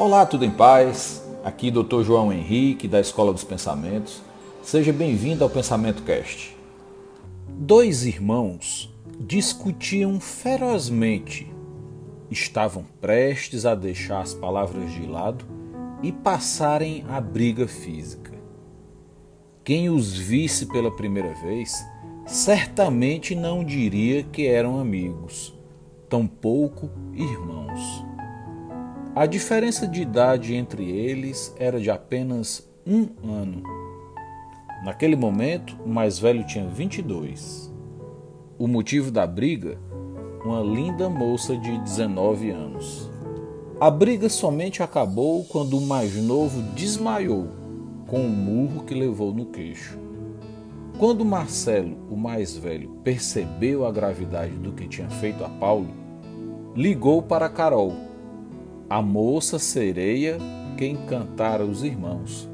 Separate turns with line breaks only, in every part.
Olá, tudo em paz? Aqui Dr. João Henrique, da Escola dos Pensamentos. Seja bem-vindo ao Pensamento Cast. Dois irmãos discutiam ferozmente. Estavam prestes a deixar as palavras de lado e passarem à briga física. Quem os visse pela primeira vez certamente não diria que eram amigos, tampouco irmãos. A diferença de idade entre eles era de apenas um ano. Naquele momento, o mais velho tinha 22. O motivo da briga? Uma linda moça de 19 anos. A briga somente acabou quando o mais novo desmaiou com o murro que levou no queixo. Quando Marcelo, o mais velho, percebeu a gravidade do que tinha feito a Paulo, ligou para Carol a moça sereia que encantara os irmãos,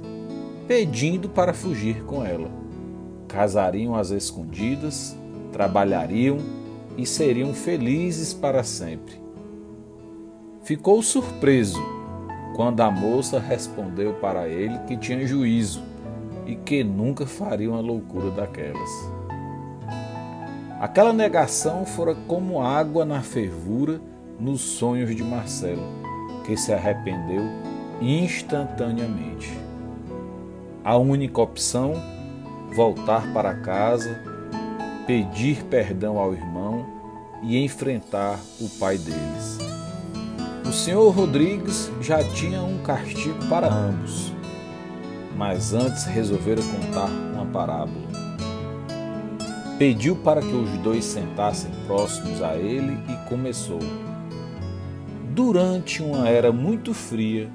pedindo para fugir com ela. Casariam às escondidas, trabalhariam e seriam felizes para sempre. Ficou surpreso quando a moça respondeu para ele que tinha juízo e que nunca faria uma loucura daquelas. Aquela negação fora como água na fervura nos sonhos de Marcelo que se arrependeu instantaneamente. A única opção, voltar para casa, pedir perdão ao irmão e enfrentar o pai deles. O senhor Rodrigues já tinha um castigo para ambos, mas antes resolvera contar uma parábola. Pediu para que os dois sentassem próximos a ele e começou. Durante uma era muito fria,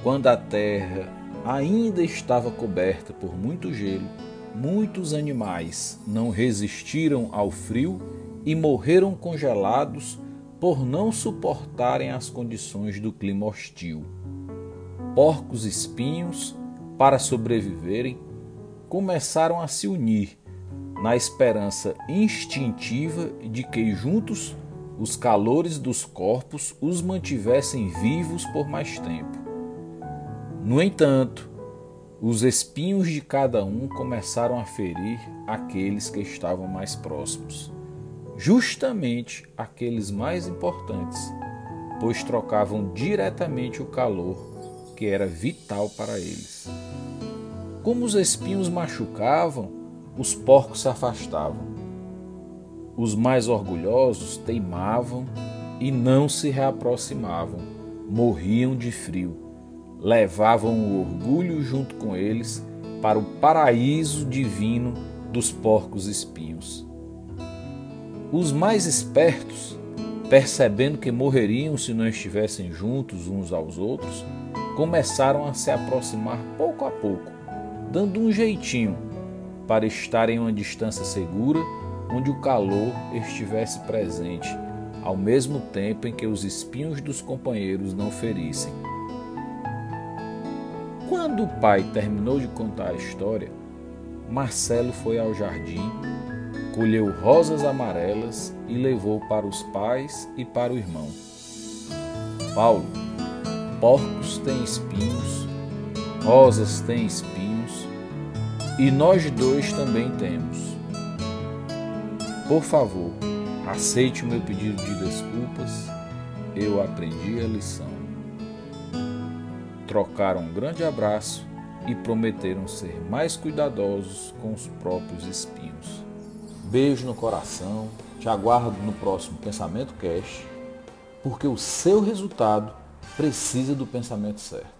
quando a terra ainda estava coberta por muito gelo, muitos animais não resistiram ao frio e morreram congelados por não suportarem as condições do clima hostil. Porcos espinhos, para sobreviverem, começaram a se unir na esperança instintiva de que juntos os calores dos corpos os mantivessem vivos por mais tempo. No entanto, os espinhos de cada um começaram a ferir aqueles que estavam mais próximos, justamente aqueles mais importantes, pois trocavam diretamente o calor que era vital para eles. Como os espinhos machucavam, os porcos se afastavam os mais orgulhosos teimavam e não se reaproximavam, morriam de frio, levavam o orgulho junto com eles para o paraíso divino dos porcos espinhos. Os mais espertos, percebendo que morreriam se não estivessem juntos uns aos outros, começaram a se aproximar pouco a pouco, dando um jeitinho para estar em uma distância segura onde o calor estivesse presente, ao mesmo tempo em que os espinhos dos companheiros não ferissem. Quando o pai terminou de contar a história, Marcelo foi ao jardim, colheu rosas amarelas e levou para os pais e para o irmão. Paulo, porcos têm espinhos, rosas têm espinhos, e nós dois também temos. Por favor, aceite o meu pedido de desculpas. Eu aprendi a lição. Trocaram um grande abraço e prometeram ser mais cuidadosos com os próprios espinhos. Beijo no coração. Te aguardo no próximo Pensamento Cash, porque o seu resultado precisa do pensamento certo.